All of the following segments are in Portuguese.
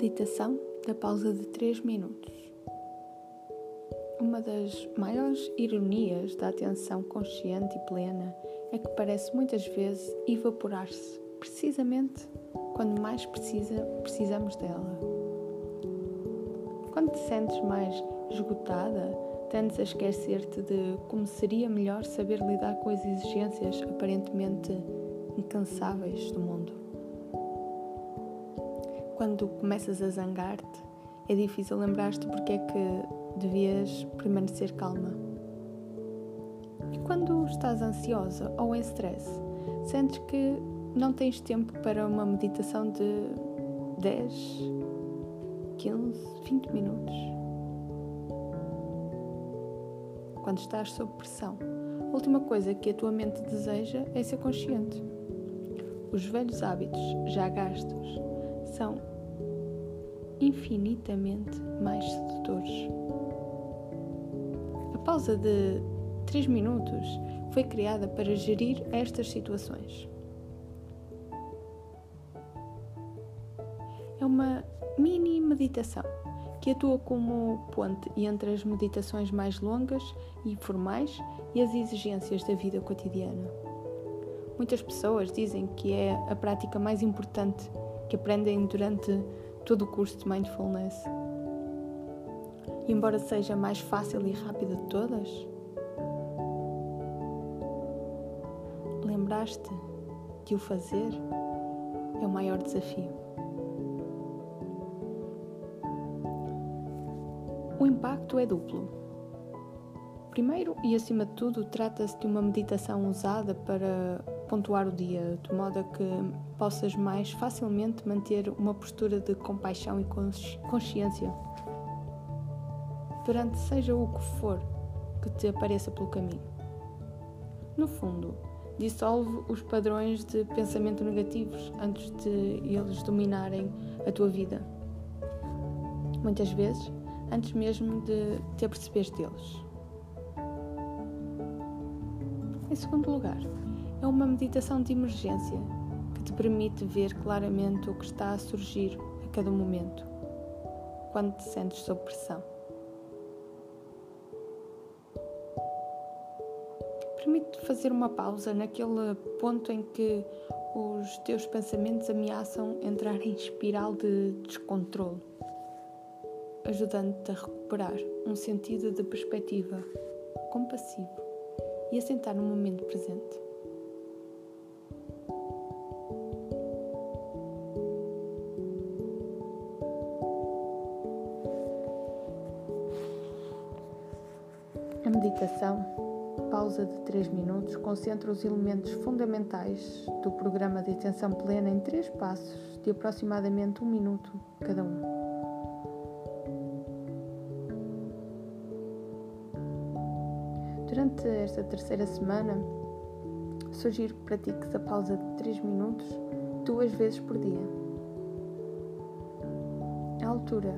Meditação da pausa de 3 minutos. Uma das maiores ironias da atenção consciente e plena é que parece muitas vezes evaporar-se, precisamente quando mais precisa, precisamos dela. Quando te sentes mais esgotada, tendes a esquecer-te de como seria melhor saber lidar com as exigências aparentemente incansáveis do mundo. Quando começas a zangar-te, é difícil lembrar-te porque é que devias permanecer calma. E quando estás ansiosa ou em stress, sentes que não tens tempo para uma meditação de 10, 15, 20 minutos. Quando estás sob pressão, a última coisa que a tua mente deseja é ser consciente. Os velhos hábitos já gastos são infinitamente mais sedutores. A pausa de 3 minutos foi criada para gerir estas situações. É uma mini meditação que atua como ponte entre as meditações mais longas e formais e as exigências da vida cotidiana. Muitas pessoas dizem que é a prática mais importante que aprendem durante todo o curso de Mindfulness. E embora seja a mais fácil e rápida de todas, lembraste de o fazer é o maior desafio. O impacto é duplo. Primeiro e acima de tudo, trata-se de uma meditação usada para pontuar o dia, de modo a que possas mais facilmente manter uma postura de compaixão e consciência durante seja o que for que te apareça pelo caminho. No fundo, dissolve os padrões de pensamento negativos antes de eles dominarem a tua vida. Muitas vezes, antes mesmo de te aperceberes deles. Em segundo lugar, é uma meditação de emergência que te permite ver claramente o que está a surgir a cada momento, quando te sentes sob pressão. Permite-te fazer uma pausa naquele ponto em que os teus pensamentos ameaçam entrar em espiral de descontrole, ajudando-te a recuperar um sentido de perspectiva compassivo e assentar no momento presente. A meditação, pausa de 3 minutos, concentra os elementos fundamentais do programa de atenção plena em três passos de aproximadamente um minuto cada um. Durante esta terceira semana, sugiro que pratiques a pausa de 3 minutos duas vezes por dia. A altura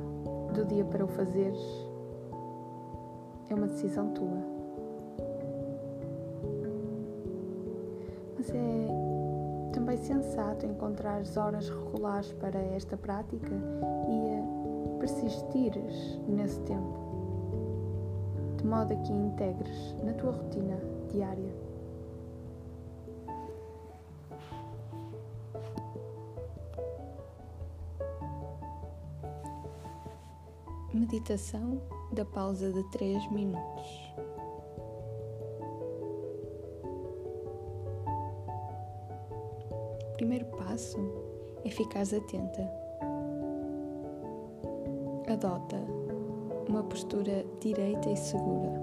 do dia para o fazeres é uma decisão tua. Mas é também sensato encontrar horas regulares para esta prática e persistires nesse tempo, de modo a que integres na tua rotina diária. Meditação da pausa de 3 minutos. O primeiro passo é ficar atenta. Adota uma postura direita e segura.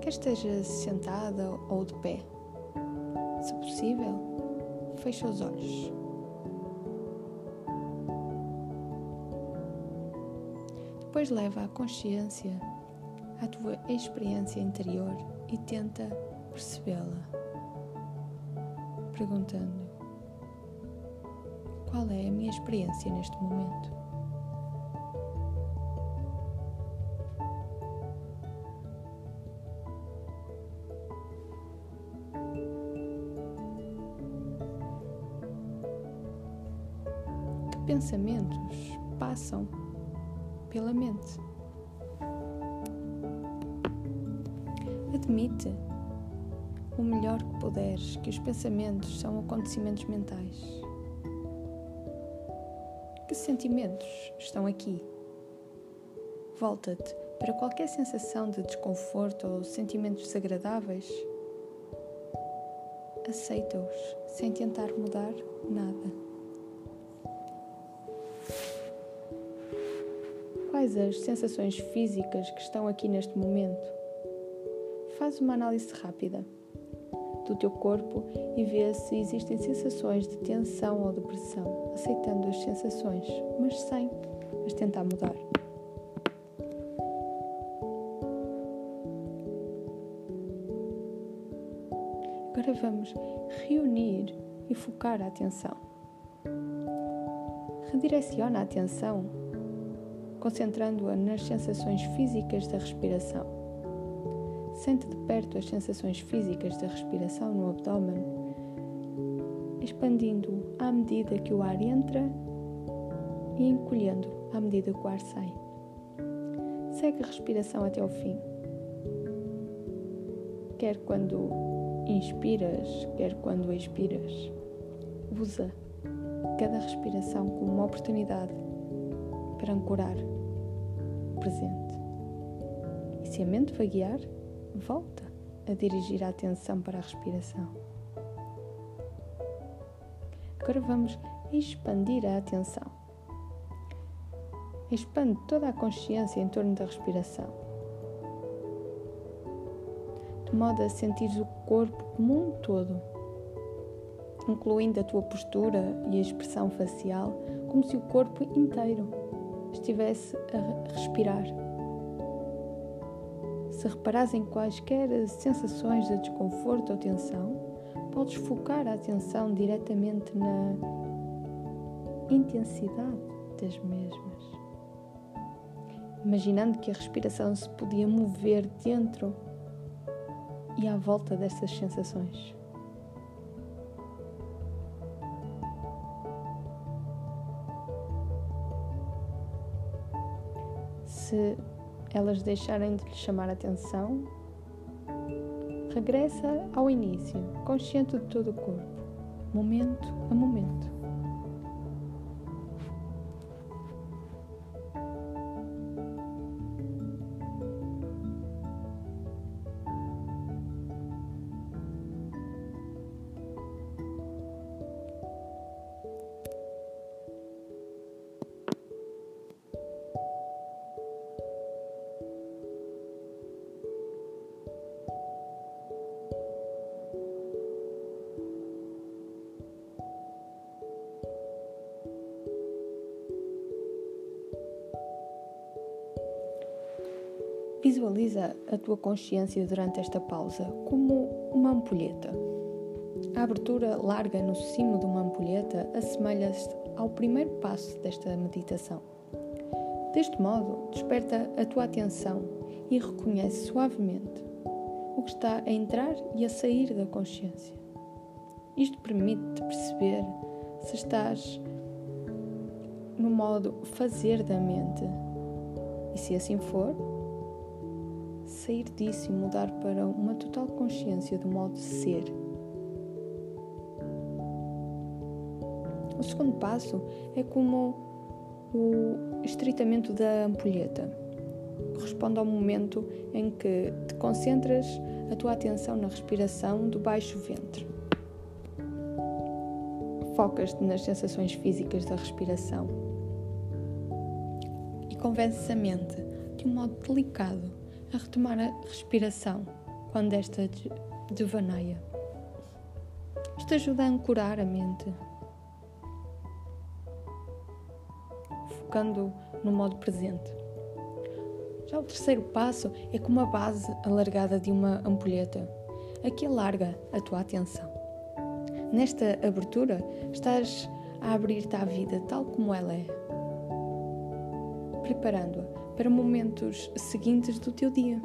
Quer esteja sentada ou de pé. Se possível, feche os olhos. Depois leva a consciência à tua experiência interior e tenta percebê-la, perguntando: Qual é a minha experiência neste momento? Que pensamentos passam pela mente. Admite o melhor que puderes que os pensamentos são acontecimentos mentais. Que sentimentos estão aqui? Volta-te para qualquer sensação de desconforto ou sentimentos desagradáveis. Aceita-os sem tentar mudar nada. Quais as sensações físicas que estão aqui neste momento? Faz uma análise rápida do teu corpo e vê se existem sensações de tensão ou depressão, aceitando as sensações, mas sem as tentar mudar. Agora vamos reunir e focar a atenção. Redireciona a atenção, concentrando-a nas sensações físicas da respiração Sente de perto as sensações físicas da respiração no abdômen, expandindo à medida que o ar entra e encolhendo à medida que o ar sai. Segue a respiração até o fim. Quer quando inspiras, quer quando expiras. Usa cada respiração como uma oportunidade para ancorar o presente. E se a mente vaguear, volta a dirigir a atenção para a respiração. Agora vamos expandir a atenção. Expande toda a consciência em torno da respiração, de modo a sentir o corpo como um todo, incluindo a tua postura e a expressão facial, como se o corpo inteiro estivesse a respirar se reparares em quaisquer sensações de desconforto ou tensão, podes focar a atenção diretamente na intensidade das mesmas. Imaginando que a respiração se podia mover dentro e à volta dessas sensações. Se elas deixarem de lhe chamar a atenção, regressa ao início, consciente de todo o corpo, momento a momento. Visualiza a tua consciência durante esta pausa como uma ampulheta. A abertura larga no cimo de uma ampulheta assemelha-se ao primeiro passo desta meditação. Deste modo, desperta a tua atenção e reconhece suavemente o que está a entrar e a sair da consciência. Isto permite-te perceber se estás no modo fazer da mente e, se assim for, sair disso e mudar para uma total consciência do modo de ser. O segundo passo é como o estreitamento da ampulheta. Corresponde ao momento em que te concentras a tua atenção na respiração do baixo ventre. Focas-te nas sensações físicas da respiração e convences a mente de um modo delicado a retomar a respiração quando esta devaneia. Isto ajuda a ancorar a mente, focando no modo presente. Já o terceiro passo é como a base alargada de uma ampulheta. Aqui alarga a tua atenção. Nesta abertura, estás a abrir-te à vida tal como ela é, preparando-a para momentos seguintes do teu dia.